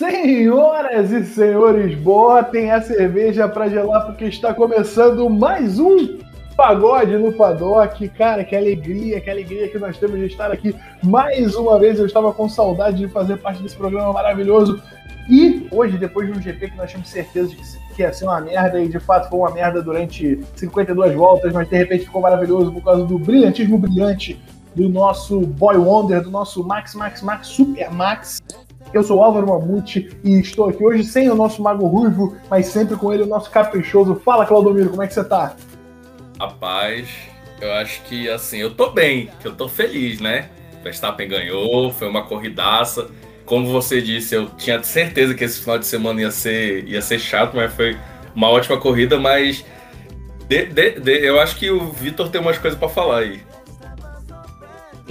Senhoras e senhores, botem a cerveja para gelar porque está começando mais um pagode no paddock. Cara, que alegria, que alegria que nós temos de estar aqui mais uma vez. Eu estava com saudade de fazer parte desse programa maravilhoso. E hoje, depois de um GP que nós tínhamos certeza de que ia ser uma merda, e de fato foi uma merda durante 52 voltas, mas de repente ficou maravilhoso por causa do brilhantismo brilhante do nosso Boy Wonder, do nosso Max, Max, Max, Super Max. Eu sou Álvaro Mamute e estou aqui hoje sem o nosso Mago Ruivo, mas sempre com ele, o nosso caprichoso. Fala, Claudomiro, como é que você tá? Rapaz, eu acho que assim, eu tô bem, que eu tô feliz, né? Verstappen ganhou, foi uma corridaça. Como você disse, eu tinha certeza que esse final de semana ia ser, ia ser chato, mas foi uma ótima corrida, mas de, de, de, eu acho que o Vitor tem umas coisas para falar aí.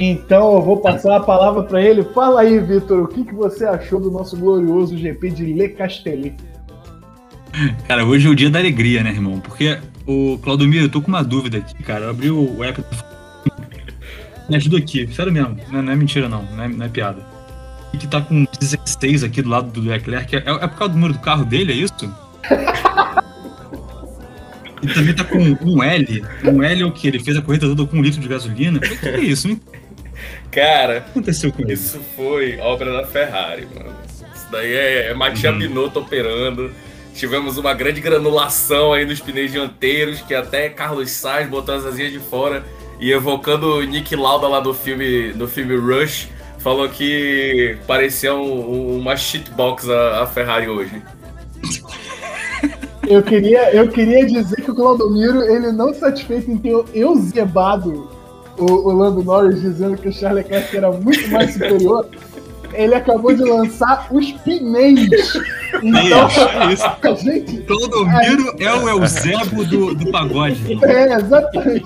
Então eu vou passar a palavra para ele. Fala aí, Vitor, o que, que você achou do nosso glorioso GP de Le Castellet? Cara, hoje é o dia da alegria, né, irmão? Porque o Claudomiro, eu tô com uma dúvida aqui, cara. Eu abri o app. Me ajuda aqui, sério mesmo. Não é, não é mentira, não. Não é, não é, piada. Que tá com 16 aqui do lado do Leclerc. É, é por causa do número do carro dele, é isso? E também tá com um L. Um L é o que? Ele fez a corrida toda com um litro de gasolina? O que é isso, hein? Cara, aconteceu com isso? Isso foi obra da Ferrari, mano. Isso daí é, é Matia uhum. Binotto operando. Tivemos uma grande granulação aí nos pneus dianteiros, que até Carlos Sainz botou as asinhas de fora e evocando o Nick Lauda lá do filme, no filme Rush, falou que parecia um, uma shitbox a, a Ferrari hoje. Eu queria, eu queria dizer que o Claudomiro, ele não satisfeito em ter eu zebado o, o Lando Norris dizendo que o Charles Leclerc era muito mais superior, ele acabou de lançar os pneus. Então, é isso. A gente, Clodomiro é, é o Eusebo do, do pagode. É, exatamente.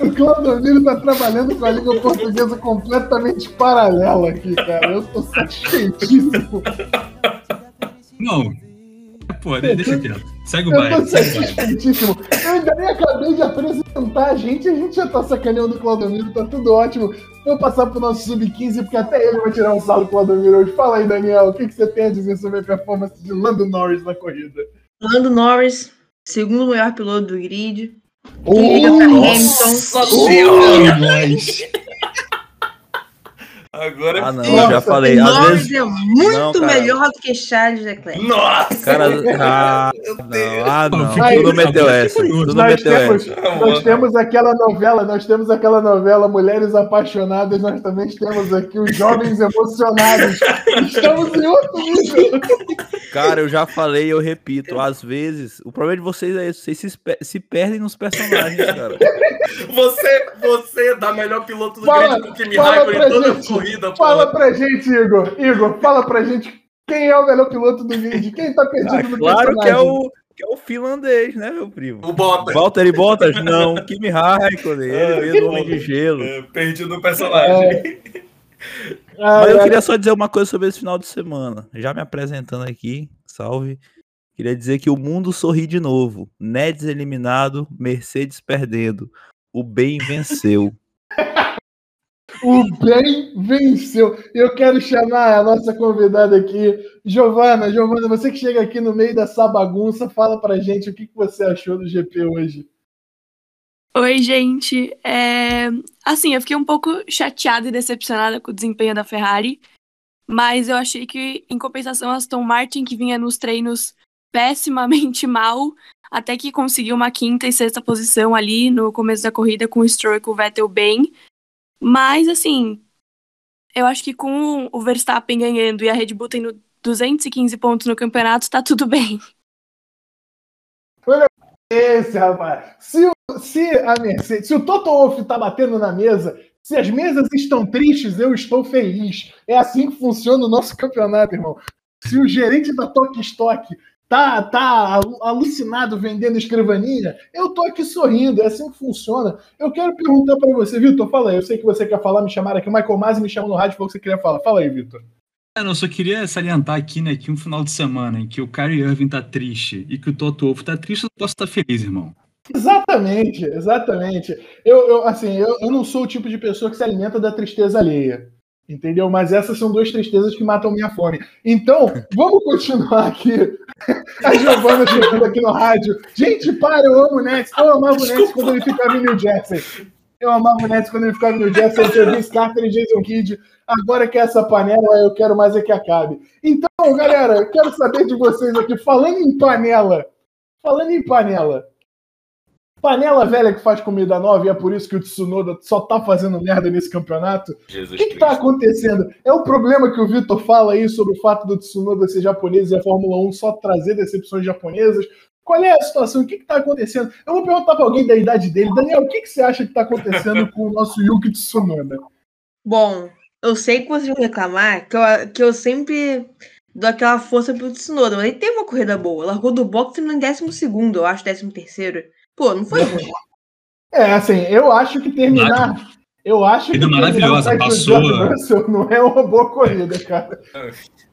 O Clodomiro tá trabalhando com a língua portuguesa completamente paralela aqui, cara. Eu tô satisfeitíssimo. Não, Pô, deixa quieto. Segue o baile. Eu ainda nem acabei de apresentar a gente, a gente já tá sacaneando o Claudomiro, tá tudo ótimo. Vou passar pro nosso Sub-15, porque até ele vai tirar um saldo do Claudomiro hoje. Fala aí, Daniel, o que, que você tem a dizer sobre a performance de Lando Norris na corrida? Lando Norris, segundo melhor piloto do grid. Oh, Hamilton. Nossa senhora! Agora ah, não, Nossa, já falei. Às vezes é muito não, melhor do que Charles Leclerc. Nossa! Cara, ah, não, ah, não. Aí, tudo meteu essa. Meteu temos, essa. Nós temos aquela novela, nós temos aquela novela Mulheres Apaixonadas, nós também temos aqui os Jovens Emocionados. Estamos em outro nível. Cara, eu já falei e eu repito. Às vezes, o problema de vocês é isso. Vocês se, se perdem nos personagens, cara. Você, você é da melhor piloto do fala, grid com o Kimi Raikkonen toda a corrida. Fala pra gente, Igor. Igor, fala pra gente quem é o melhor piloto do grid. Quem tá perdido ah, no Claro que é o que é o finlandês, né, meu primo? O Bottas. Valtteri Bottas? Não, Kimi Raikkonen, ele ah, mesmo, Homem de Gelo. É, perdido no personagem. É. Mas eu queria só dizer uma coisa sobre esse final de semana. Já me apresentando aqui, salve. Queria dizer que o mundo sorri de novo. Neds eliminado, Mercedes perdendo o bem venceu. o bem venceu. Eu quero chamar a nossa convidada aqui, Giovana. Giovana, você que chega aqui no meio dessa bagunça, fala pra gente o que você achou do GP hoje. Oi, gente. É... Assim, eu fiquei um pouco chateada e decepcionada com o desempenho da Ferrari, mas eu achei que, em compensação, a Aston Martin, que vinha nos treinos pessimamente mal, até que conseguiu uma quinta e sexta posição ali no começo da corrida com o Stroll e com o Vettel bem. Mas, assim, eu acho que com o Verstappen ganhando e a Red Bull tendo 215 pontos no campeonato, tá tudo bem. Esse, rapaz. Se, se a Mercedes, se o Toto Wolff tá batendo na mesa, se as mesas estão tristes, eu estou feliz. É assim que funciona o nosso campeonato, irmão. Se o gerente da Tok Stock tá, tá alucinado vendendo escrivaninha, eu tô aqui sorrindo, é assim que funciona. Eu quero perguntar para você, Vitor, fala aí, eu sei que você quer falar, me chamaram aqui, o Michael Masi me chamou no rádio, falou que você queria falar. Fala aí, Vitor. Eu só queria salientar aqui, né, que um final de semana em que o Kyrie Irving tá triste e que o Toto Wolff tá triste, eu posso estar feliz, irmão. Exatamente, exatamente. Eu, eu assim, eu, eu não sou o tipo de pessoa que se alimenta da tristeza alheia. Entendeu? Mas essas são duas tristezas que matam minha fome. Então, vamos continuar aqui. A Giovana chegando aqui no rádio. Gente, para, eu amo o Nets. Eu amava o Nets quando ele ficava em New Jersey. Eu amava o Nets quando ele ficava New Jersey. Eu tinha Vince Carter e Jason Kidd. Agora que é essa panela, eu quero mais é que acabe. Então, galera, eu quero saber de vocês aqui. Falando em panela. Falando em panela. Panela velha que faz comida nova e é por isso que o Tsunoda só tá fazendo merda nesse campeonato. O que, que tá acontecendo? É o problema que o Vitor fala aí sobre o fato do Tsunoda ser japonês e a Fórmula 1 só trazer decepções japonesas. Qual é a situação? O que está acontecendo? Eu vou perguntar para alguém da idade dele. Daniel, o que, que você acha que está acontecendo com o nosso Yuki Tsunoda? Bom, eu sei que vocês vão reclamar que eu, que eu sempre dou aquela força pro Tsunoda, mas ele teve uma corrida boa. Largou do box no décimo segundo, eu acho, décimo terceiro. Pô, não foi ruim. É, assim, eu acho que terminar. Eu acho que. maravilhosa, passou. Russell não é uma boa corrida, cara.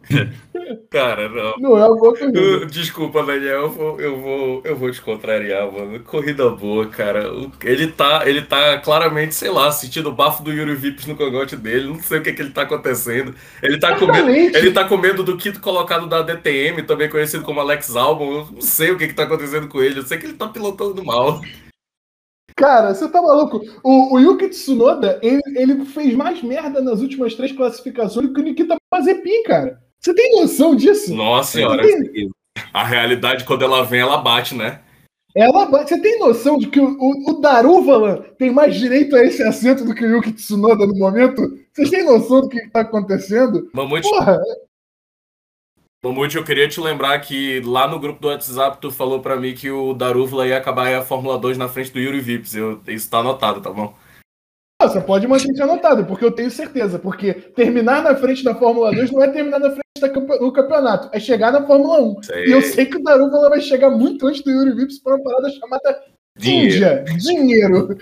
Cara, não. Não é uma boa corrida. Desculpa, Daniel, eu vou, eu vou, eu vou te contrariar, mano. Corrida boa, cara. Ele tá, ele tá claramente, sei lá, sentindo o bafo do Yuri Vips no cangote dele. Não sei o que, que ele tá acontecendo. Ele tá, comendo, ele tá com medo do quinto colocado da DTM, também conhecido como Alex Albon. Eu não sei o que, que tá acontecendo com ele. Eu sei que ele tá pilotando mal. Cara, você tá maluco? O, o Yuki Tsunoda, ele, ele, fez mais merda nas últimas três classificações do que o Nikita Mazepin, cara. Você tem noção disso? Nossa senhora. Tem... A realidade, quando ela vem, ela bate, né? Ela bate. Você tem noção de que o, o, o Daruvala tem mais direito a esse assento do que o Yuki Tsunoda no momento? Vocês têm noção do que está acontecendo? Mamute, Porra. Mamute, eu queria te lembrar que lá no grupo do WhatsApp tu falou para mim que o Daruvala ia acabar a Fórmula 2 na frente do Yuri Vips. Eu, isso tá anotado, tá bom? Você pode manter isso anotado, porque eu tenho certeza. Porque terminar na frente da Fórmula 2 não é terminar na frente do campeonato, é chegar na Fórmula 1. Sei. E eu sei que o Daruvala vai chegar muito antes do Yuri Vips para uma parada chamada Dinheiro. Dinheiro.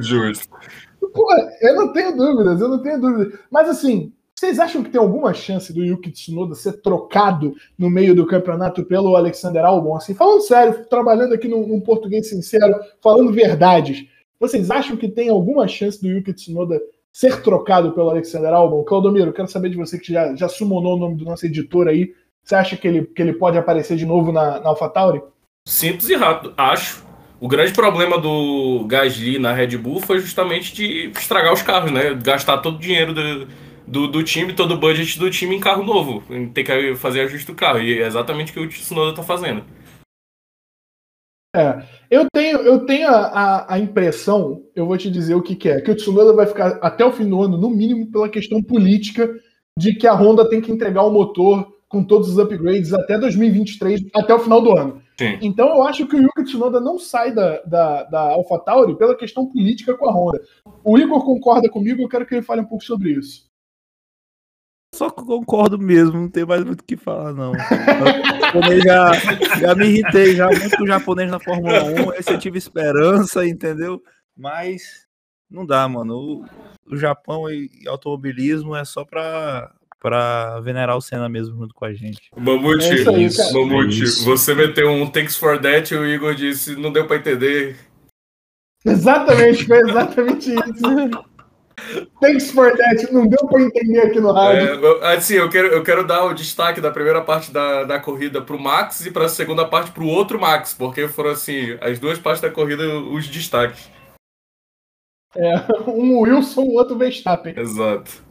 Justo. Pô, eu não tenho dúvidas, eu não tenho dúvidas. Mas assim, vocês acham que tem alguma chance do Yuki Tsunoda ser trocado no meio do campeonato pelo Alexander Albon? Assim, falando sério, trabalhando aqui num, num português sincero, falando verdades. Vocês acham que tem alguma chance do Yuki Tsunoda ser trocado pelo Alexander Albon? Claudomiro, quero saber de você que já, já summonou o nome do nosso editor aí. Você acha que ele, que ele pode aparecer de novo na, na AlphaTauri? Simples e rápido, acho. O grande problema do Gasly na Red Bull foi justamente de estragar os carros, né? Gastar todo o dinheiro do, do, do time, todo o budget do time em carro novo. Tem que fazer ajuste do carro. E é exatamente o que o Tsunoda está fazendo. É, eu tenho, eu tenho a, a, a, impressão, eu vou te dizer o que, que, é, que o Tsunoda vai ficar até o fim do ano, no mínimo pela questão política de que a Honda tem que entregar o motor com todos os upgrades até 2023, até o final do ano. Sim. Então eu acho que o Yuki Tsunoda não sai da, da, da AlphaTauri pela questão política com a Honda. O Igor concorda comigo, eu quero que ele fale um pouco sobre isso. Só concordo mesmo, não tem mais muito o que falar, não. Eu já, já me irritei já muito com o japonês na Fórmula 1, esse eu tive esperança, entendeu? Mas não dá, mano. O, o Japão e automobilismo é só pra, pra venerar o Senna mesmo junto com a gente. Mamute, é aí, Mamute, é você meteu um thanks for that e o Igor disse não deu pra entender. Exatamente, foi exatamente isso. Thanks for that. Não deu para entender aqui no rádio. É, assim, eu quero, eu quero dar o destaque da primeira parte da, da corrida para o Max e para a segunda parte para o outro Max, porque foram assim as duas partes da corrida os destaques. É, um Wilson, o outro Verstappen. Exato.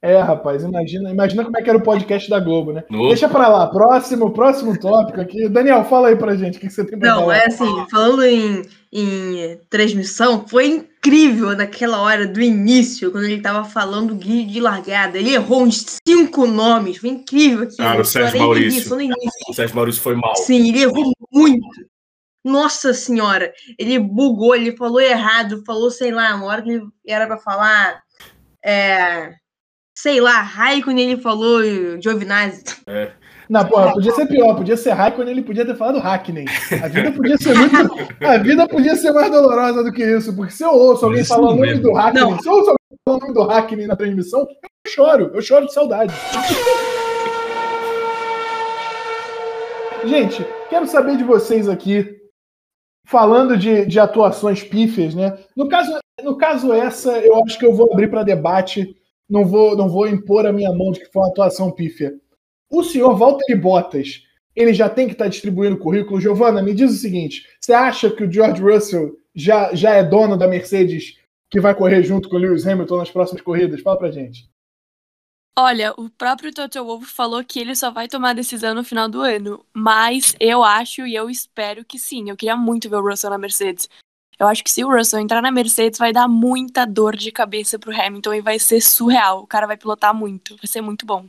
É, rapaz, imagina, imagina como é que era o podcast da Globo, né? Deixa pra lá, próximo, próximo tópico aqui. Daniel, fala aí pra gente o que, você tem pra Não, falar. é assim, falando em, em transmissão, foi incrível naquela hora do início, quando ele tava falando guia de largada. Ele errou uns cinco nomes, foi incrível aqui. Ah, o Sérgio Maurício. O Sérgio Maurício foi mal. Sim, ele errou muito. Nossa senhora, ele bugou, ele falou errado, falou, sei lá, uma hora que ele era pra falar. É, sei lá, Raikkonen ele falou Giovinazzi. É. Não, porra, podia ser pior, podia ser Raikkonen, ele podia ter falado Hackney. A vida podia ser muito. A vida podia ser mais dolorosa do que isso, porque se eu ouço alguém falar o nome do Hackney, se eu ouço alguém falar o nome do Hackney na transmissão, eu choro, eu choro de saudade. Gente, quero saber de vocês aqui, falando de, de atuações pífias, né? No caso, no caso essa, eu acho que eu vou abrir para debate não vou, não vou impor a minha mão de que foi uma atuação pífia. O senhor Walter Bottas, ele já tem que estar tá distribuindo currículo. Giovana, me diz o seguinte: você acha que o George Russell já, já é dono da Mercedes que vai correr junto com o Lewis Hamilton nas próximas corridas? Fala pra gente. Olha, o próprio Toto Wolff falou que ele só vai tomar a decisão no final do ano, mas eu acho e eu espero que sim. Eu queria muito ver o Russell na Mercedes. Eu acho que se o Russell entrar na Mercedes, vai dar muita dor de cabeça pro Hamilton e vai ser surreal. O cara vai pilotar muito, vai ser muito bom.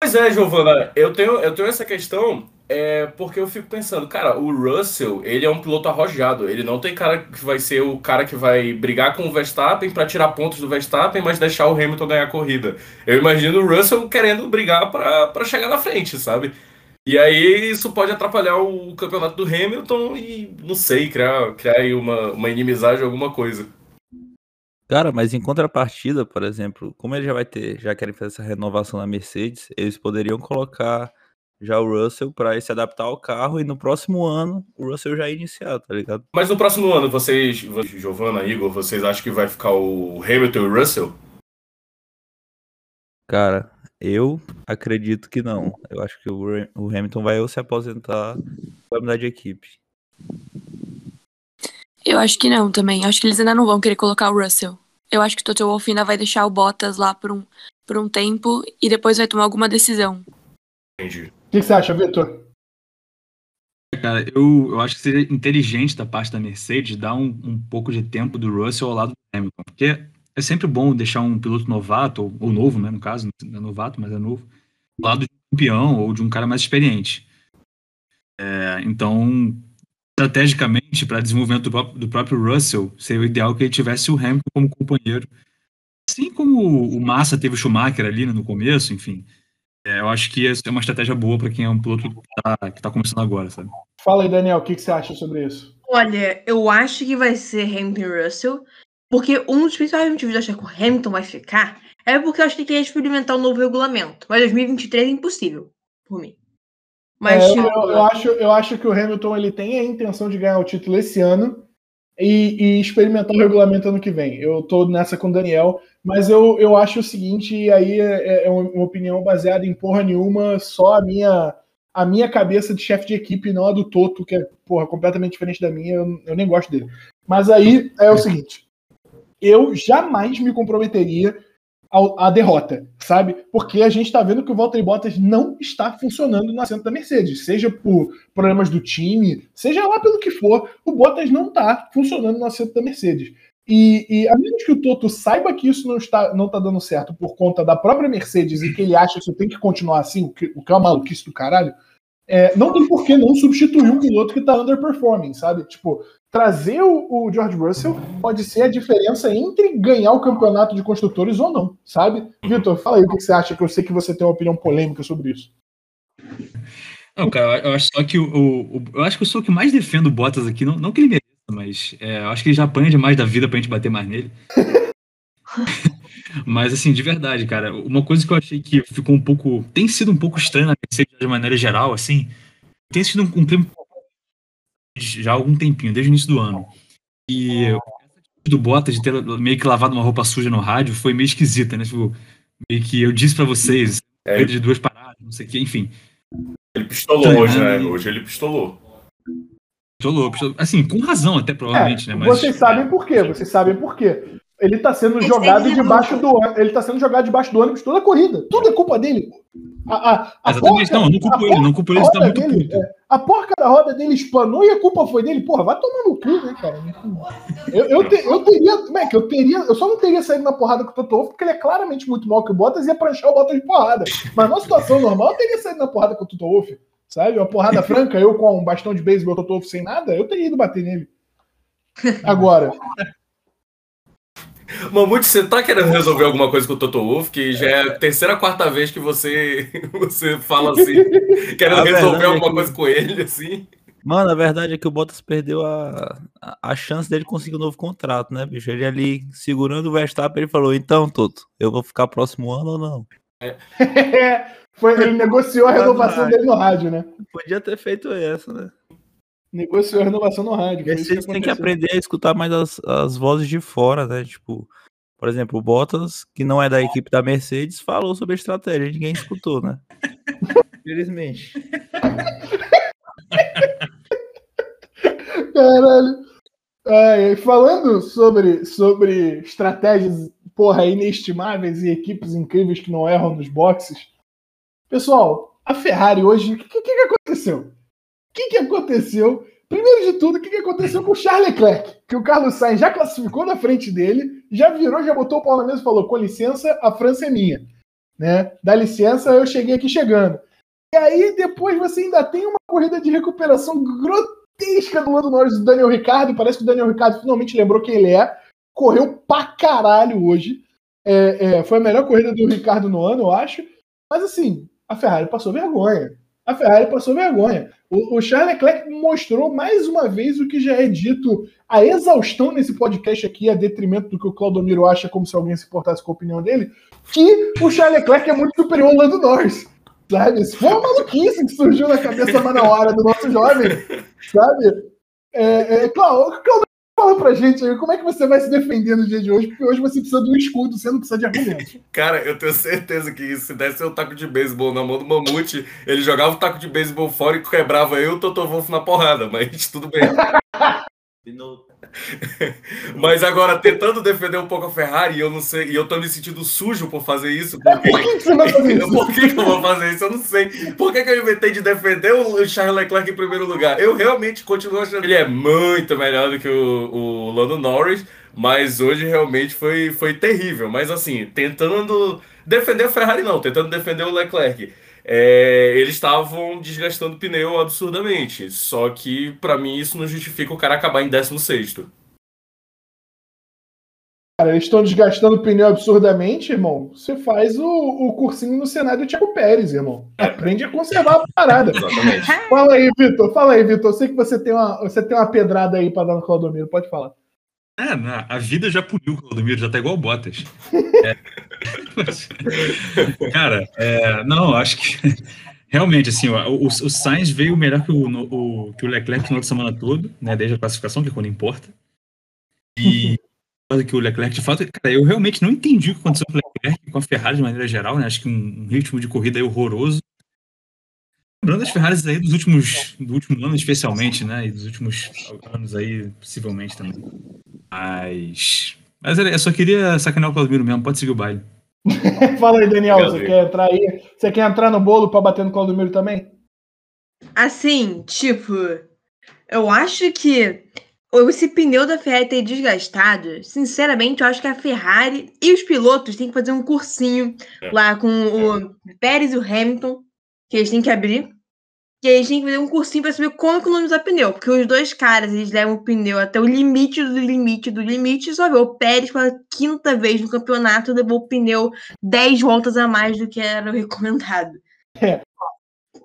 Pois é, Giovana, eu tenho, eu tenho essa questão é porque eu fico pensando, cara, o Russell, ele é um piloto arrojado. Ele não tem cara que vai ser o cara que vai brigar com o Verstappen para tirar pontos do Verstappen, mas deixar o Hamilton ganhar a corrida. Eu imagino o Russell querendo brigar para chegar na frente, sabe? E aí isso pode atrapalhar o campeonato do Hamilton e, não sei, criar, criar aí uma, uma inimizade, alguma coisa. Cara, mas em contrapartida, por exemplo, como ele já vai ter, já querem fazer essa renovação na Mercedes, eles poderiam colocar já o Russell para se adaptar ao carro e no próximo ano o Russell já iniciar, tá ligado? Mas no próximo ano, vocês, Giovanna, Igor, vocês acham que vai ficar o Hamilton e o Russell? Cara, eu acredito que não. Eu acho que o, o Hamilton vai ou se aposentar ou vai mudar de equipe. Eu acho que não também. Acho que eles ainda não vão querer colocar o Russell. Eu acho que o Toto Wolff ainda vai deixar o Bottas lá por um, por um tempo e depois vai tomar alguma decisão. Entendi. O que, você acha, Vitor? Cara, eu, eu acho que seria inteligente da parte da Mercedes dar um, um pouco de tempo do Russell ao lado do Hamilton, porque é sempre bom deixar um piloto novato, ou, ou novo, né, no caso, não é novato, mas é novo, ao lado de um campeão ou de um cara mais experiente. É, então, estrategicamente, para desenvolvimento do próprio, do próprio Russell, seria o ideal que ele tivesse o Hamilton como companheiro. Assim como o Massa teve o Schumacher ali né, no começo, enfim. É, eu acho que é uma estratégia boa para quem é um piloto que está tá começando agora, sabe? Fala aí, Daniel, o que, que você acha sobre isso? Olha, eu acho que vai ser Hamilton e Russell, porque um dos principais motivos de eu achar que o Hamilton vai ficar é porque eu acho que ele quer experimentar um novo regulamento. Mas 2023 é impossível, por mim. Mas, é, tipo... eu, eu, acho, eu acho que o Hamilton ele tem a intenção de ganhar o título esse ano e, e experimentar o regulamento ano que vem. Eu tô nessa com o Daniel. Mas eu, eu acho o seguinte, e aí é, é uma opinião baseada em porra nenhuma, só a minha a minha cabeça de chefe de equipe, não a do Toto, que é porra, completamente diferente da minha, eu, eu nem gosto dele. Mas aí é o seguinte: eu jamais me comprometeria a, derrota, sabe? Porque a gente está vendo que o Valtteri Bottas não está funcionando no assento da Mercedes, seja por problemas do time, seja lá pelo que for, o Bottas não está funcionando no assento da Mercedes. E, e, a menos que o Toto saiba que isso não está, não está dando certo por conta da própria Mercedes e que ele acha que isso tem que continuar assim, o que, o que é uma maluquice do caralho, é, não tem por que não substituir um piloto que está underperforming, sabe? Tipo, trazer o, o, George Russell pode ser a diferença entre ganhar o campeonato de construtores ou não, sabe? Vitor, fala aí o que você acha, que eu sei que você tem uma opinião polêmica sobre isso. Não, cara, eu acho só que o, o, eu acho que eu sou o que mais defendo o Bottas aqui, não, não que ele mereça, mas é, eu acho que ele já apanha demais da vida pra gente bater mais nele. mas assim, de verdade, cara, uma coisa que eu achei que ficou um pouco. Tem sido um pouco estranho na Mercedes de maneira geral, assim. Tem sido um, um tempo já há algum tempinho, desde o início do ano. E do Bottas de ter meio que lavado uma roupa suja no rádio foi meio esquisita, né? Tipo, meio que eu disse para vocês, é. de duas paradas, não sei o que, enfim. Ele pistolou então, hoje, né? Hoje ele pistolou. Pistolou, pistolou. Assim, com razão até, provavelmente, é, né? Mas, vocês sabem por quê, vocês sabem por quê. Ele tá sendo jogado debaixo do ele tá sendo jogado debaixo do ônibus toda a corrida. Tudo é culpa dele. A, a, a porca, não, não culpo ele, não culpo ele, tá muito dele, é, A porca da roda dele espanou e a culpa foi dele. Porra, vai tomar no cu, né, cara? Eu, eu, te, eu teria, Mac, eu teria, eu só não teria saído na porrada com o Toto porque ele é claramente muito mal que o Bottas e ia pranchar o Bottas de porrada. Mas numa situação normal, eu teria saído na porrada com o Toto Wolff, sabe? Uma porrada franca, eu com um bastão de beisebol, o Toto Wolff sem nada, eu teria ido bater nele. Agora, Mamute, você tá querendo resolver alguma coisa com o Toto Wolff, que já é a terceira, quarta vez que você, você fala assim, querendo resolver é alguma é que... coisa com ele, assim. Mano, a verdade é que o Bottas perdeu a, a, chance dele conseguir um novo contrato, né, bicho? Ele ali segurando o Verstappen, ele falou: então, Toto, eu vou ficar próximo ano ou não? É. Foi, ele negociou a renovação dele no rádio, né? Podia ter feito essa, né? Negociou a renovação no rádio. Vocês têm que aprender a escutar mais as, as vozes de fora, né? Tipo, Por exemplo, o Bottas, que não é da equipe da Mercedes, falou sobre a estratégia, ninguém escutou, né? Infelizmente. Caralho. Ai, falando sobre, sobre estratégias, porra, inestimáveis e equipes incríveis que não erram nos boxes. Pessoal, a Ferrari hoje, o que, que, que, aconteceu? Que, que aconteceu? Primeiro de tudo, o que, que aconteceu com o Charles Leclerc? Que o Carlos Sainz já classificou na frente dele, já virou, já botou o pau na mesa e falou: com licença, a França é minha. Né? Dá licença, eu cheguei aqui chegando. E aí, depois você ainda tem uma corrida de recuperação grotesca do Lando Norris do Daniel Ricardo. Parece que o Daniel Ricardo finalmente lembrou quem ele é. Correu pra caralho hoje. É, é, foi a melhor corrida do Ricardo no ano, eu acho. Mas assim, a Ferrari passou vergonha. A Ferrari passou vergonha. O, o Charles Leclerc mostrou mais uma vez o que já é dito a exaustão nesse podcast aqui, a detrimento do que o Claudomiro acha, como se alguém se importasse com a opinião dele, que o Charles Leclerc é muito superior ao Lando Norris. Sabe? Isso foi uma maluquice que surgiu na cabeça mais na hora do nosso jovem. Sabe? É, é, Cláudio, Fala pra gente aí, como é que você vai se defender no dia de hoje? Porque hoje você precisa de um escudo, você não precisa de argumentos. Cara, eu tenho certeza que se desse um taco de beisebol na mão do Mamute, ele jogava o taco de beisebol fora e quebrava eu e o Toto Wolff na porrada, mas tudo bem. Mas agora, tentando defender um pouco a Ferrari, eu não sei, e eu tô me sentindo sujo por fazer isso. Porque... Por que, você vai fazer isso? por que, que, eu vou fazer isso? Eu não sei. Por que, que eu inventei de defender o Charles Leclerc em primeiro lugar? Eu realmente continuo achando que ele é muito melhor do que o, o Lando Norris, mas hoje realmente foi, foi terrível. Mas assim, tentando defender a Ferrari, não, tentando defender o Leclerc é, eles estavam desgastando o pneu absurdamente. Só que, para mim, isso não justifica o cara acabar em 16. Cara, eles estão desgastando o pneu absurdamente, irmão. Você faz o, o cursinho no Senado do Thiago Pérez, irmão. Aprende a conservar a parada. Exatamente. Fala aí, Vitor. Fala aí, Vitor. Eu sei que você tem uma, você tem uma pedrada aí para dar no Claudomiro. Pode falar. É, a vida já puniu o Claudomiro, já tá igual Bottas. É. Cara, é, não, acho que realmente, assim, o, o, Sainz veio melhor que o, o, que o Leclerc no semana todo, né, desde a classificação, que é quando importa. E que o Leclerc, de fato, cara, eu realmente não entendi o que aconteceu com o Leclerc, com a Ferrari de maneira geral, né, acho que um, um ritmo de corrida horroroso. Lembrando as Ferraris aí dos últimos, do último ano, especialmente, né? E dos últimos anos aí, possivelmente também. Mas. Mas eu só queria sacanear o Claudemiro mesmo, pode seguir o baile. Fala aí, Daniel, você quer entrar aí? Você quer entrar no bolo pra bater no Claudemiro também? Assim, tipo, eu acho que esse pneu da Ferrari ter desgastado, sinceramente, eu acho que a Ferrari e os pilotos têm que fazer um cursinho é. lá com o Pérez e o Hamilton que eles têm que abrir. E aí a gente tem que fazer um cursinho para saber como economizar pneu. Porque os dois caras, eles levam o pneu até o limite do limite do limite. Só vê o Pérez pela quinta vez no campeonato levou o pneu 10 voltas a mais do que era o recomendado. É.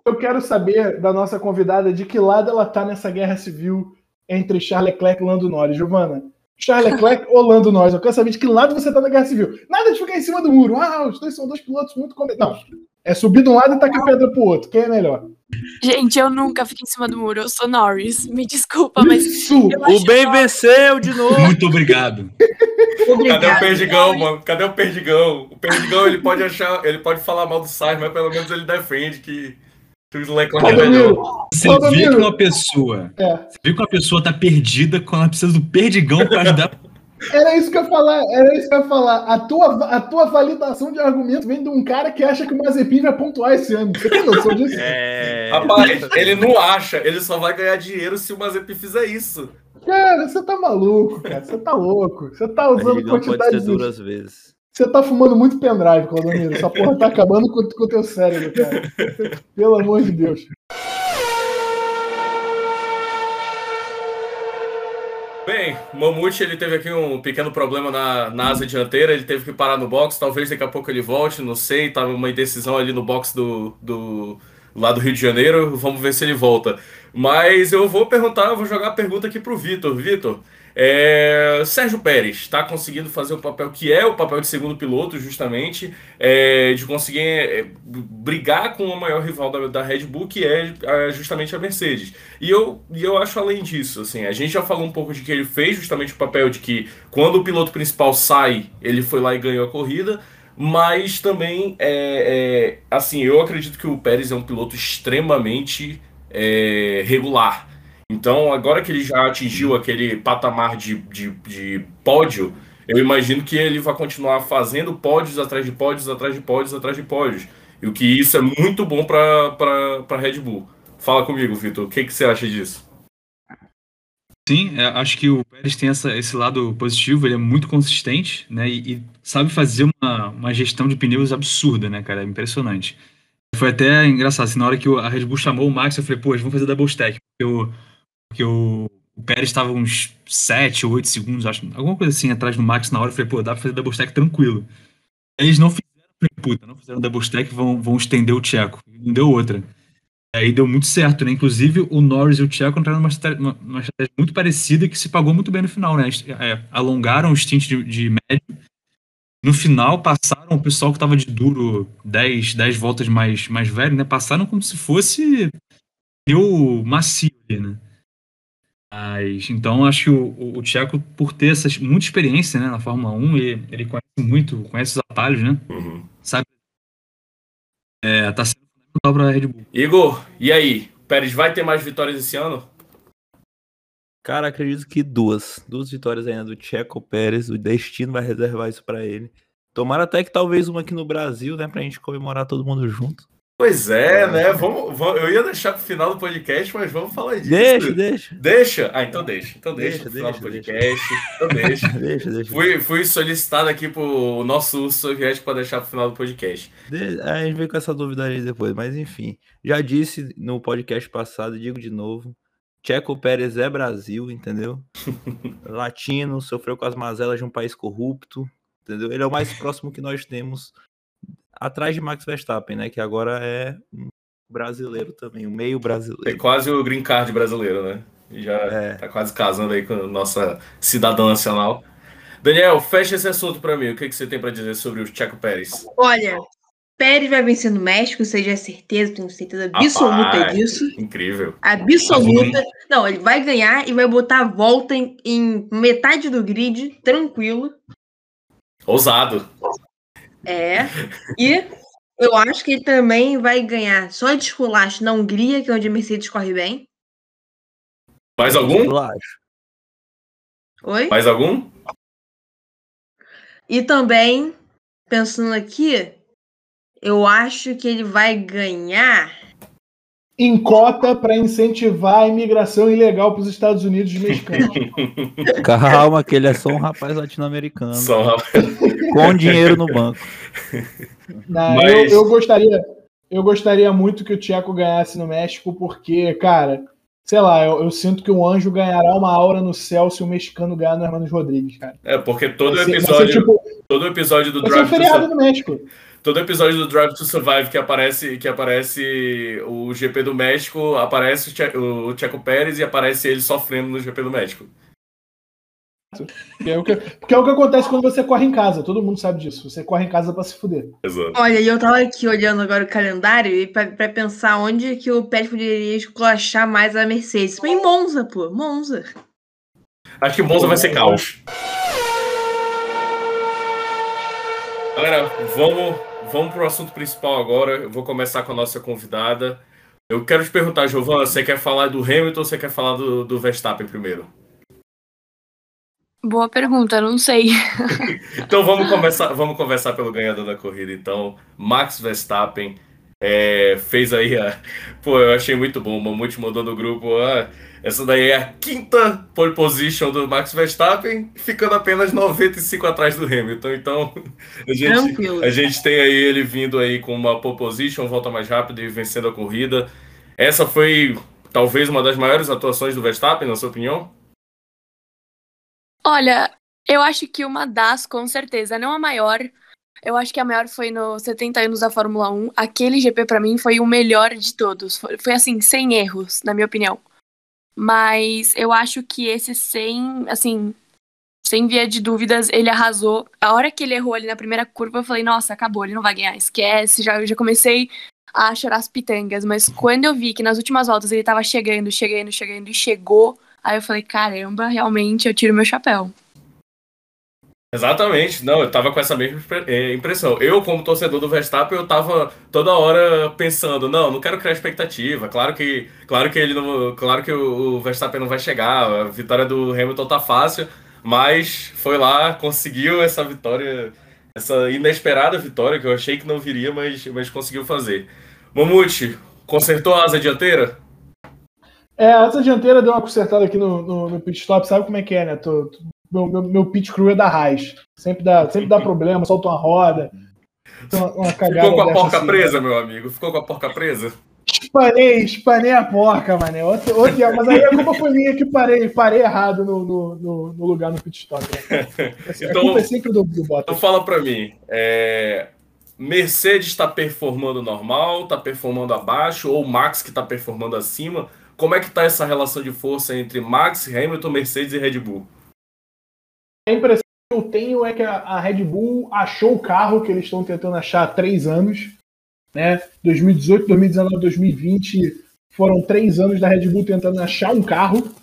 Eu quero saber da nossa convidada de que lado ela tá nessa guerra civil entre Charles Leclerc e Lando Norris. Giovana, Charles Leclerc ou Lando Norris? Eu quero saber de que lado você tá na guerra civil. Nada de ficar em cima do muro. Ah, os dois são dois pilotos muito competentes. Não. É subir de um lado e tacar pedra pro outro. Quem é melhor? Gente, eu nunca fico em cima do muro. Eu sou Norris. Me desculpa, mas. Isso! O bem venceu de novo. Muito obrigado. obrigado. Cadê o Perdigão, mano? Cadê o Perdigão? O Perdigão, ele pode achar, ele pode falar mal do Sainz, mas pelo menos ele defende que. O Leclerc é melhor. Você viu que uma pessoa. É. Você viu que uma pessoa tá perdida quando ela precisa do perdigão para ajudar era isso que eu ia falar, era isso que eu ia falar. A tua, a tua validação de argumento vem de um cara que acha que o Mazepin vai pontuar esse ano. Você tem noção disso? É... Rapaz, ele não acha, ele só vai ganhar dinheiro se o Mazepin fizer isso. Cara, você tá maluco, cara. Você tá louco. Você tá usando quantidade de. duas vezes. Você tá fumando muito pendrive, Claudomiro. Essa porra tá acabando com, com o teu cérebro, cara. Pelo amor de Deus. Bem, o Mamute ele teve aqui um pequeno problema na, na asa dianteira, ele teve que parar no box, talvez daqui a pouco ele volte, não sei, tava uma indecisão ali no box do, do lá do Rio de Janeiro, vamos ver se ele volta. Mas eu vou perguntar, eu vou jogar a pergunta aqui pro Vitor. Vitor, É, Sérgio Pérez está conseguindo fazer o papel que é o papel de segundo piloto, justamente, é, de conseguir é, brigar com o maior rival da, da Red Bull, que é, é justamente a Mercedes. E eu, e eu acho além disso, assim, a gente já falou um pouco de que ele fez justamente o papel de que quando o piloto principal sai, ele foi lá e ganhou a corrida. Mas também, é, é assim, eu acredito que o Pérez é um piloto extremamente regular então, agora que ele já atingiu aquele patamar de, de, de pódio, eu imagino que ele vai continuar fazendo pódios atrás de pódios, atrás de pódios, atrás de pódios. E o que isso é muito bom para a Red Bull. Fala comigo, Vitor, o que, que você acha disso? Sim, é, acho que o Pérez tem essa, esse lado positivo, ele é muito consistente, né? E, e, sabe fazer uma, uma gestão de pneus absurda, né, cara? É impressionante. Foi até engraçado, assim, na hora que a Red Bull chamou o Max, eu falei, pô, eles vão fazer double stack. Porque o, porque o, o Pérez estava uns 7 ou 8 segundos, acho, alguma coisa assim, atrás do Max na hora. Eu falei, pô, dá pra fazer double stack tranquilo. Eles não fizeram, puta, não fizeram double stack, vão, vão estender o Tcheco. Não deu outra. Aí deu muito certo, né? Inclusive, o Norris e o Tcheco entraram numa estratégia, uma, estratégia muito parecida que se pagou muito bem no final, né? É, alongaram o stint de, de médio. No final, passaram o pessoal que estava de duro 10, 10 voltas mais, mais velho, né? Passaram como se fosse pneu macio né? Mas, então, acho que o, o, Tcheco, por ter essa, muita experiência né, na Fórmula 1, ele, ele conhece muito, conhece os atalhos, né? Uhum. Sabe? É, tá sendo fundamental para a Red Bull. Igor, e aí? Pérez vai ter mais vitórias esse ano? Cara, acredito que duas. Duas vitórias ainda do Tcheco Pérez. O destino vai reservar isso para ele. Tomara até que talvez uma aqui no Brasil, né? Pra gente comemorar todo mundo junto. Pois é, né? Vamos, vamos, eu ia deixar pro final do podcast, mas vamos falar disso. Deixa, deixa. Deixa? Ah, então deixa. Então deixa, deixa final deixa, do podcast. Deixa. Então deixa. deixa, deixa. Fui, fui solicitado aqui pro nosso urso soviético para deixar pro final do podcast. De... A gente vem com essa dúvida aí depois, mas enfim. Já disse no podcast passado, digo de novo. Checo Pérez é Brasil, entendeu? Latino, sofreu com as mazelas de um país corrupto, entendeu? Ele é o mais próximo que nós temos atrás de Max Verstappen, né? Que agora é um brasileiro também, um meio brasileiro. É quase o green card brasileiro, né? Já é. tá quase casando aí com a nossa cidadã nacional. Daniel, fecha esse assunto para mim. O que, que você tem para dizer sobre o Checo Pérez? Olha, Pérez vai vencer no México, seja é certeza, tenho certeza absoluta Rapaz, disso. Incrível. Absoluta. Não, ele vai ganhar e vai botar a volta em, em metade do grid, tranquilo. Ousado. É. E eu acho que ele também vai ganhar só de esculacho na Hungria, que é onde a Mercedes corre bem. Mais algum? Oi? Mais algum? E também, pensando aqui, eu acho que ele vai ganhar em cota para incentivar a imigração ilegal para os Estados Unidos de mexicanos. Calma, que ele é só um rapaz latino-americano. Só um rapaz. Com dinheiro no banco. Não, Mas... eu, eu, gostaria, eu gostaria muito que o Tcheco ganhasse no México, porque, cara, sei lá, eu, eu, sinto que um anjo ganhará uma aura no céu se o mexicano ganhar no Hermanos Rodrigues, cara. É, porque todo ser, episódio. Ser, tipo, todo episódio do Drive. feriado no México todo episódio do Drive to Survive que aparece, que aparece o GP do México, aparece o, che o Checo Pérez e aparece ele sofrendo no GP do México. É o que, porque é o que acontece quando você corre em casa, todo mundo sabe disso. Você corre em casa para se fuder. Exato. Olha, eu tava aqui olhando agora o calendário e para pensar onde que o Pérez poderia esculachar mais a Mercedes. Em Monza, pô, Monza. Acho que Monza vai ser caos. Galera, vamos vamos para o assunto principal agora. Eu vou começar com a nossa convidada. Eu quero te perguntar, Giovana, você quer falar do Hamilton ou você quer falar do, do Verstappen primeiro? Boa pergunta, não sei. então vamos começar, vamos conversar pelo ganhador da corrida. Então, Max Verstappen é, fez aí a. Pô, eu achei muito bom. O Mamute mandou no grupo. Ah, essa daí é a quinta pole position do Max Verstappen, ficando apenas 95 atrás do Hamilton. Então, a gente, a gente tem aí ele vindo aí com uma pole position, volta mais rápida e vencendo a corrida. Essa foi talvez uma das maiores atuações do Verstappen, na sua opinião? Olha, eu acho que uma das, com certeza, não a maior. Eu acho que a maior foi no 70 anos da Fórmula 1. Aquele GP para mim foi o melhor de todos. Foi, foi assim, sem erros, na minha opinião. Mas eu acho que esse sem, assim, sem via de dúvidas, ele arrasou. A hora que ele errou ali na primeira curva, eu falei, nossa, acabou, ele não vai ganhar, esquece. Já, já comecei a chorar as pitangas. Mas quando eu vi que nas últimas voltas ele tava chegando, chegando, chegando e chegou, aí eu falei, caramba, realmente eu tiro meu chapéu. Exatamente, não, eu tava com essa mesma é, impressão. Eu, como torcedor do Verstappen, eu tava toda hora pensando, não, não quero criar expectativa. Claro que, claro que ele não, claro que o Verstappen não vai chegar, a vitória do Hamilton tá fácil, mas foi lá, conseguiu essa vitória, essa inesperada vitória que eu achei que não viria, mas, mas conseguiu fazer. Mamute, consertou a asa dianteira? É, a asa dianteira deu uma consertada aqui no, no, no pit stop, sabe como é que é, né? Tô, tô meu, meu, meu pit crew é da Raiz. Sempre dá, sempre dá problema, solta uma roda. Uma, uma Ficou com a porca assim, presa, meu amigo? Ficou com a porca presa? Espanei, espanei a porca, mané. Outro, outro, mas aí a culpa foi minha que parei, parei errado no, no, no, no lugar no pit stop. Né? Assim, então, a culpa é sempre do, do Bottas. Então fala pra mim, é... Mercedes está performando normal, está performando abaixo, ou Max que está performando acima? Como é que está essa relação de força entre Max, Hamilton, Mercedes e Red Bull? A impressão que eu tenho é que a, Red Bull achou o carro que eles estão tentando achar há três anos. Né? 2018, 2019, 2020 foram três anos da Red Bull tentando achar um carro.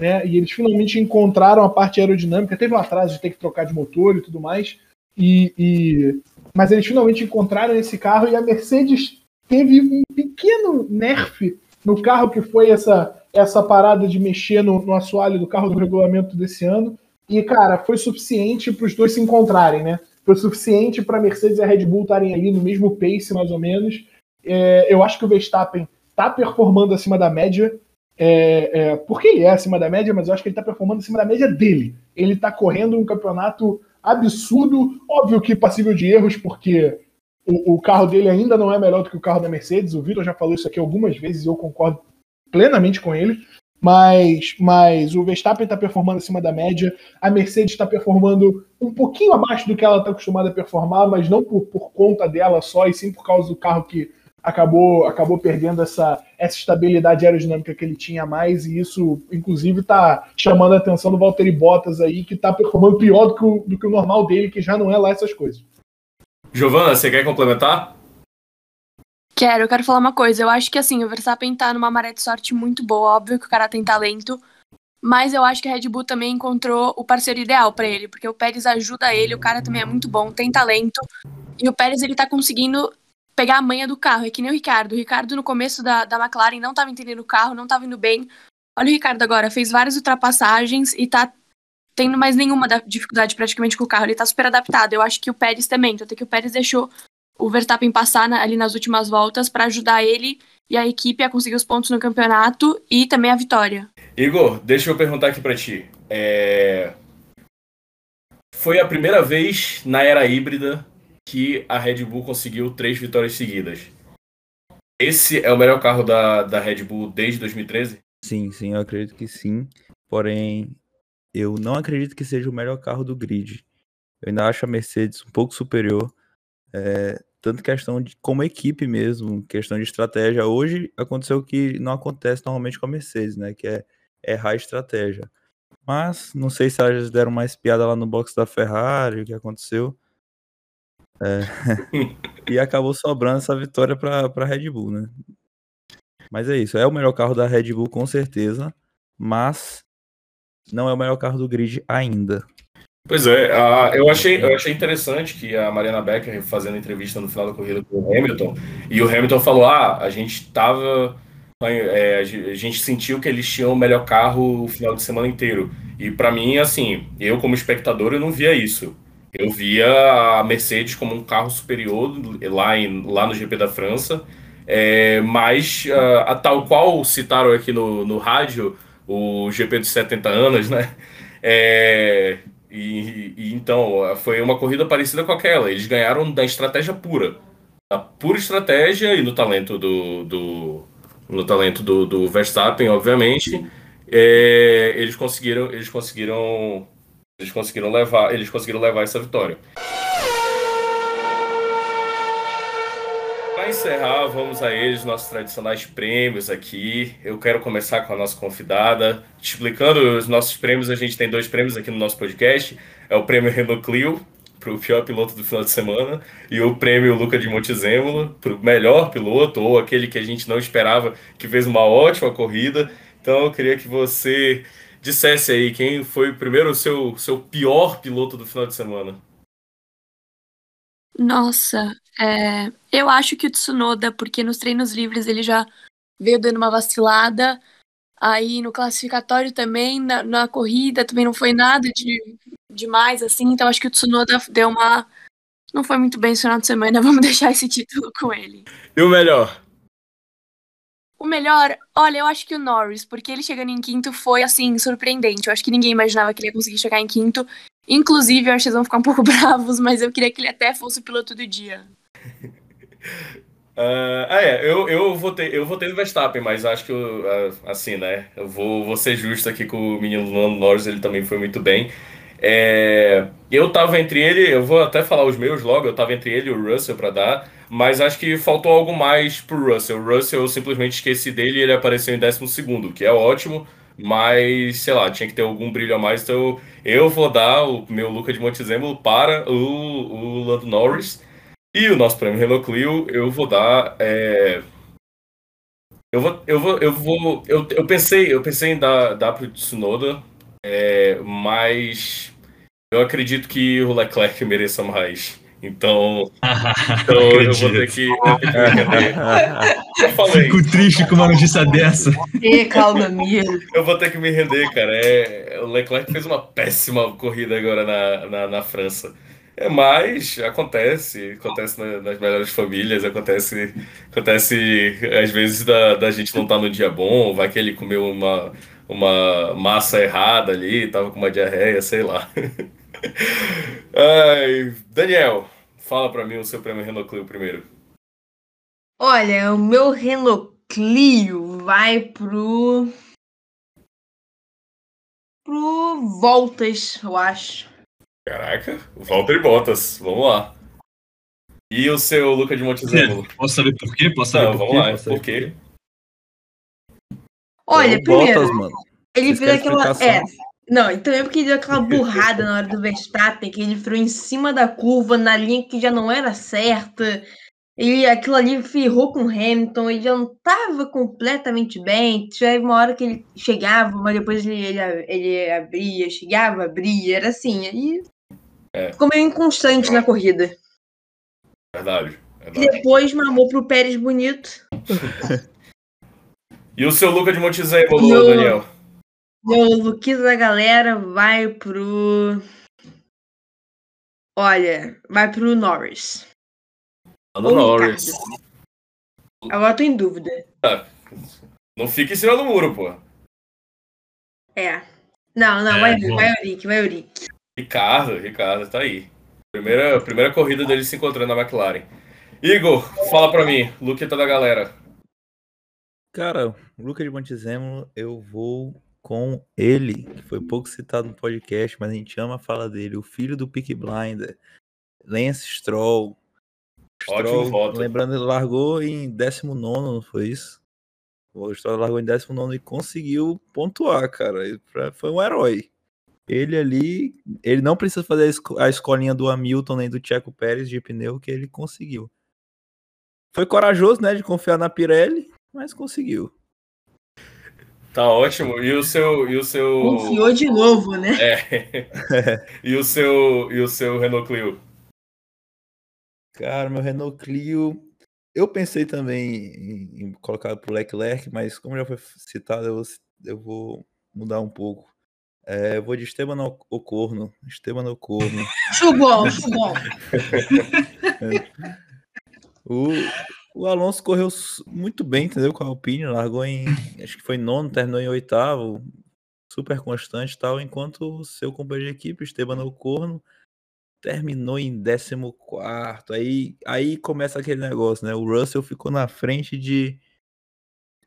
Né? E eles finalmente encontraram a parte aerodinâmica. Teve um atraso de ter que trocar de motor e tudo mais. E, e... Mas eles finalmente encontraram esse carro e a Mercedes teve um pequeno nerf no carro que foi essa, essa parada de mexer no, no assoalho do carro do regulamento desse ano. E, cara, foi suficiente para os dois se encontrarem, né? Foi suficiente para Mercedes e a Red Bull estarem ali no mesmo pace, mais ou menos. É, eu acho que o Verstappen está performando acima da média, é, é, porque ele é acima da média, mas eu acho que ele está performando acima da média dele. Ele está correndo um campeonato absurdo, óbvio que passível de erros, porque o, carro dele ainda não é melhor do que o carro da Mercedes. O Vitor já falou isso aqui algumas vezes e eu concordo plenamente com ele mas, mas o Verstappen está performando acima da média, a Mercedes está performando um pouquinho abaixo do que ela está acostumada a performar, mas não por, por conta dela só, e sim por causa do carro que acabou, acabou perdendo essa, essa estabilidade aerodinâmica que ele tinha mais, e isso, inclusive, está chamando a atenção do Valtteri Bottas aí, que está performando pior do que, o, do que o normal dele, que já não é lá essas coisas. Giovana, você quer complementar? Quero, eu quero falar uma coisa. Eu acho que assim, o Verstappen tá numa maré de sorte muito boa. Óbvio que o cara tem talento. Mas eu acho que a Red Bull também encontrou o parceiro ideal para ele, porque o Pérez ajuda ele, o cara também é muito bom, tem talento. E o Pérez ele tá conseguindo pegar a manha do carro. É que nem o Ricardo. O Ricardo no começo da, da McLaren não tava entendendo o carro, não tava indo bem. Olha o Ricardo agora, fez várias ultrapassagens e tá tendo mais nenhuma dificuldade praticamente com o carro. Ele tá super adaptado. Eu acho que o Pérez também. Então, que o Pérez deixou o Verstappen passar na, ali nas últimas voltas para ajudar ele e a equipe a conseguir os pontos no campeonato e também a vitória. Igor, deixa eu perguntar aqui para ti. É... Foi a primeira vez na era híbrida que a Red Bull conseguiu três vitórias seguidas. Esse é o melhor carro da, da Red Bull desde 2013? Sim, sim, eu acredito que sim. Porém, eu não acredito que seja o melhor carro do grid. Eu ainda acho a Mercedes um pouco superior. É, tanto questão de como equipe mesmo, questão de estratégia. Hoje aconteceu o que não acontece normalmente com a Mercedes, né? Que é errar a estratégia. Mas não sei se elas deram mais piada lá no box da Ferrari, o que aconteceu. É... e acabou sobrando essa vitória para a Red Bull, né? Mas é isso, é o melhor carro da Red Bull com certeza, mas não é o melhor carro do grid ainda. Pois é, a, eu, achei, eu achei interessante que a Mariana Becker fazendo entrevista no final da corrida com o Hamilton, e o Hamilton falou: ah, a gente tava. É, a gente sentiu que eles tinham o melhor carro o final de semana inteiro. E para mim, assim, eu como espectador, eu não via isso. Eu via a Mercedes como um carro superior lá, em, lá no GP da França, é, mas a, a, tal qual citaram aqui no, no rádio, o GP dos 70 anos, né? É, e, e, então, foi uma corrida parecida com aquela. Eles ganharam da estratégia pura. Da pura estratégia e no talento do, do no talento do, do Verstappen, obviamente. É, eles conseguiram, eles conseguiram, eles conseguiram levar, eles conseguiram levar essa vitória. Para encerrar, vamos a eles, nossos tradicionais prêmios aqui. Eu quero começar com a nossa convidada, explicando os nossos prêmios. A gente tem dois prêmios aqui no nosso podcast. É o prêmio Renault Clio, para o pior piloto do final de semana, e o prêmio Luca de Montezemolo, para o melhor piloto, ou aquele que a gente não esperava, que fez uma ótima corrida. Então eu queria que você dissesse aí quem foi primeiro o seu, seu pior piloto do final de semana. Nossa, é, eu acho que o Tsunoda, porque nos treinos livres ele já veio dando uma vacilada, aí no classificatório também, na, na corrida também não foi nada de demais, assim, então acho que o Tsunoda deu uma. Não foi muito bem esse final de semana, vamos deixar esse título com ele. E o melhor? O melhor, olha, eu acho que o Norris, porque ele chegando em quinto foi, assim, surpreendente. Eu acho que ninguém imaginava que ele ia conseguir chegar em quinto. Inclusive, eu acho que eles vão ficar um pouco bravos, mas eu queria que ele até fosse o piloto do dia. Uh, ah, é, eu, eu, votei, eu votei no Verstappen, mas acho que, eu, uh, assim, né, eu vou, vou ser justo aqui com o menino Lando Norris, ele também foi muito bem. É, eu tava entre ele, eu vou até falar os meus logo, eu tava entre ele e o Russell para dar, mas acho que faltou algo mais pro Russell. O Russell eu simplesmente esqueci dele e ele apareceu em 12, que é ótimo, mas sei lá, tinha que ter algum brilho a mais, então eu vou dar o meu Luca de Montezemolo para o, o Lando Norris. E o nosso prêmio Renault Clio eu vou dar. É... Eu vou. Eu vou. Eu vou. Eu, eu pensei, eu pensei em dar, dar pro Tsunoda, é, mas eu acredito que o Leclerc mereça mais. Então, então eu vou ter que, Eu falei. Fico triste com uma notícia dessa. E calma, minha. Eu vou ter que me render, cara. É, o Leclerc fez uma péssima corrida agora na, na, na França. É, mas acontece, acontece nas melhores famílias, acontece, acontece às vezes da, da gente não estar tá no dia bom, vai que ele comeu uma, uma massa errada ali, tava com uma diarreia, sei lá. Ai, Daniel, fala para mim o seu prêmio Renault Clio primeiro. Olha, o meu Renault Clio vai pro. pro Voltas, eu acho. Caraca, Walter Bottas, vamos lá. E o seu Luca de Montezemolo? Posso saber por quê? Posso saber Não, por vamos quê? lá, por quê? Olha, é primeiro, Bottas, mano. ele fez aquela. É, não, e também porque ele deu aquela burrada na hora do Verstappen, que ele entrou em cima da curva, na linha que já não era certa. E aquilo ali ferrou com o Hamilton, ele já não estava completamente bem. Tinha uma hora que ele chegava, mas depois ele, ele, ele abria, chegava, abria, era assim. Aí é. ficou meio inconstante na corrida. Verdade. verdade. E depois mamou pro Pérez bonito. e o seu Luca de Montezemolo, Daniel? O Luquinhas da galera vai pro. Olha, vai pro Norris. No Norris. Agora tô em dúvida. Ah, não fica em cima do muro, pô. É. Não, não, é, vai, bom. vai o Rick, vai o Rick. Ricardo, Ricardo, tá aí. Primeira, primeira corrida dele se encontrando na McLaren. Igor, fala pra mim, Luquita da galera. Cara, Luca de Montezemolo, eu vou com ele, que foi pouco citado no podcast, mas a gente ama a fala dele, o filho do Peak Blinder, Lance Stroll. Stroll, voto. Lembrando, ele largou em 19, não foi isso? O Stroll largou em 19 e conseguiu pontuar, cara. Foi um herói. Ele ali, ele não precisa fazer a escolinha do Hamilton nem do Checo Pérez de pneu, que ele conseguiu. Foi corajoso, né, de confiar na Pirelli, mas conseguiu. Tá ótimo. E o seu. E o seu... Confiou de novo, né? É. e o seu. E o seu Renault Clio? Cara, meu Renault Clio. Eu pensei também em, em colocar pro Leclerc, mas como já foi citado, eu vou, eu vou mudar um pouco. É, eu vou de Esteban Ocorno. Esteban Ocorno. Chubom, chubom. o, o Alonso correu muito bem, entendeu? Com a Alpine, largou em. Acho que foi nono, terminou em oitavo, super constante e tal, enquanto o seu companheiro de equipe, Esteban Ocorno, terminou em décimo quarto. Aí, aí começa aquele negócio, né? O Russell ficou na frente de.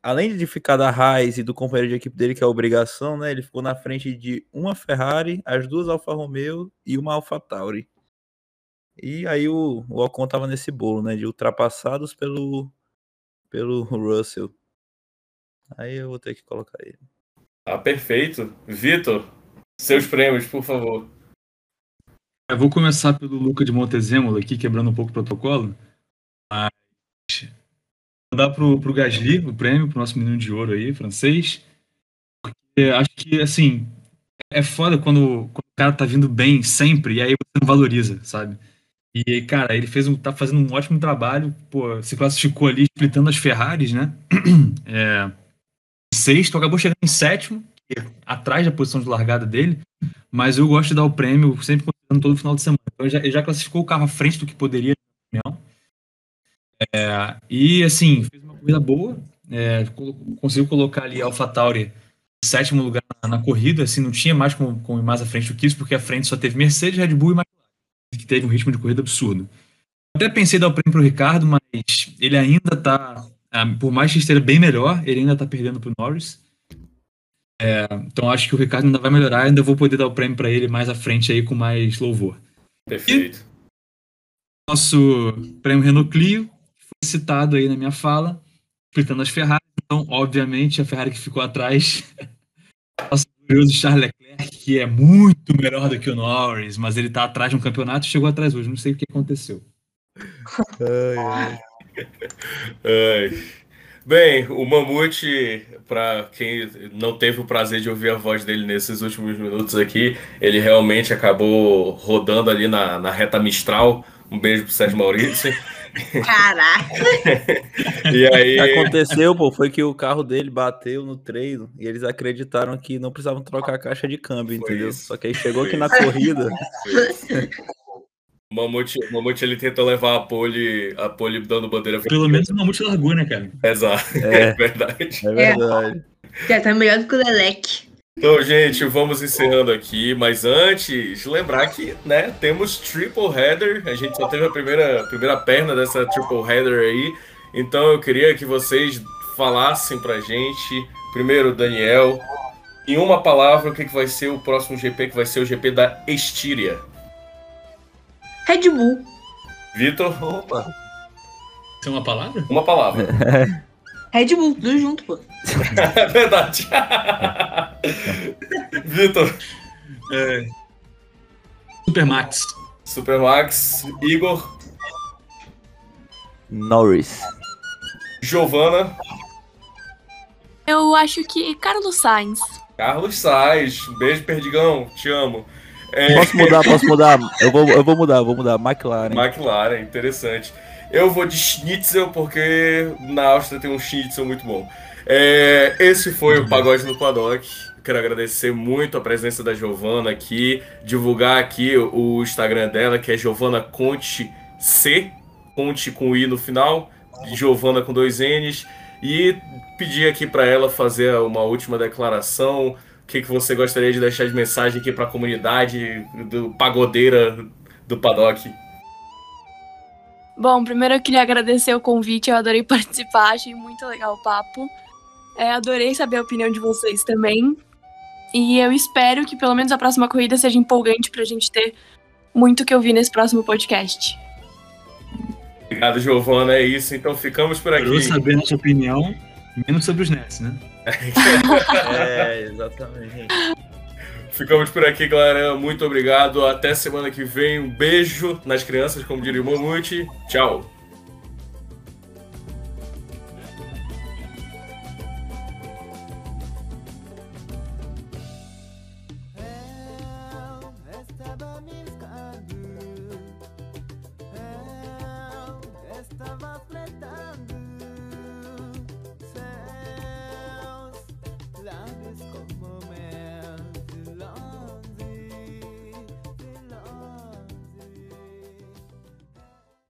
Além de ficar da Haas e do companheiro de equipe dele, que é a obrigação, né? Ele ficou na frente de uma Ferrari, as duas Alfa Romeo e uma Alfa Tauri. E aí o, o Ocon tava nesse bolo, né? De ultrapassados pelo, pelo Russell. Aí eu vou ter que colocar ele. Tá perfeito. Vitor, seus prêmios, por favor. Eu vou começar pelo Luca de Montezemolo aqui, quebrando um pouco o protocolo. Mas vou dar pro, pro Gasly o prêmio, pro nosso menino de ouro aí, francês. Porque acho que, assim, é foda quando, quando o cara tá vindo bem sempre e aí você não valoriza, sabe? E, cara, ele fez um, tá fazendo um ótimo trabalho, pô, se classificou ali splitando as Ferraris, né? É, sexto, acabou chegando em sétimo, atrás da posição de largada dele, mas eu gosto de dar o prêmio sempre considerando todo final de semana. Então, ele já, ele já classificou o carro à frente do que poderia, opinião. É, e, assim, fez uma corrida boa, é, conseguiu colocar ali a AlphaTauri em sétimo lugar na, na, corrida, assim, não tinha mais como, como ir mais à frente do que isso, porque à frente só teve Mercedes, Red Bull e McLaren que teve um ritmo de corrida absurdo. Até pensei dar o prêmio pro Ricardo, mas ele ainda tá, ah, por mais que esteja bem melhor, ele ainda tá perdendo pro Norris. É, então acho que o Ricardo ainda vai melhorar, ainda vou poder dar o prêmio para ele mais à frente aí com mais louvor. Perfeito. E nosso prêmio Renault Clio, foi citado aí na minha fala, splitando as Ferrari, então obviamente a Ferrari que ficou atrás, nosso glorioso Charles Leclerc, que é muito melhor do que o Norris, mas ele tá atrás de um campeonato e chegou atrás hoje. Não sei o que aconteceu. ai, ai. Bem, o Mamute, para quem não teve o prazer de ouvir a voz dele nesses últimos minutos aqui, ele realmente acabou rodando ali na, na reta Mistral. Um beijo pro Sérgio Maurício. Caraca! e aí. O que aconteceu, pô, foi que o carro dele bateu no treino e eles acreditaram que não precisavam trocar a caixa de câmbio, foi entendeu? Isso. Só que aí chegou foi aqui isso. na corrida. O Mamute, o Mamute ele tentou levar a pole, a pole dando bandeira. Pelo menos o Mamute largou, né, cara? Exato, é, é verdade. É verdade. É, já tá melhor do que o Leleque. Então, gente, vamos encerrando aqui, mas antes, lembrar que, né, temos triple header, a gente só teve a primeira, primeira perna dessa triple header aí, então eu queria que vocês falassem pra gente, primeiro, Daniel, em uma palavra, o que, que vai ser o próximo GP, que vai ser o GP da Estíria. Red Bull. Vitor? Opa. Tem uma palavra? Uma palavra. Red Bull, tudo junto, pô. É verdade. Vitor. É... Supermax. Supermax. Igor. Norris. Giovana. Eu acho que Carlos Sainz. Carlos Sainz. Beijo, Perdigão. Te amo. É... Posso mudar, posso mudar. Eu vou, eu vou mudar, vou mudar. McLaren. McLaren, interessante. Eu vou de Schnitzel, porque na Áustria tem um Schnitzel muito bom. É, esse foi o Pagode no Paddock. Quero agradecer muito a presença da Giovana aqui, divulgar aqui o Instagram dela, que é Giovana Conte C, Conte com I no final, Giovana com dois N's, e pedir aqui para ela fazer uma última declaração. O que, que você gostaria de deixar de mensagem aqui para a comunidade do pagodeira do Paddock? Bom, primeiro eu queria agradecer o convite, eu adorei participar, achei muito legal o papo. É, adorei saber a opinião de vocês também. E eu espero que pelo menos a próxima corrida seja empolgante pra gente ter muito que ouvir nesse próximo podcast. Obrigado, Giovana. É isso. Então ficamos por aqui. Quero saber a sua opinião, menos sobre os Nets, né? É, exatamente. Ficamos por aqui, galera. Muito obrigado. Até semana que vem. Um beijo nas crianças, como diria o Mamute. Tchau.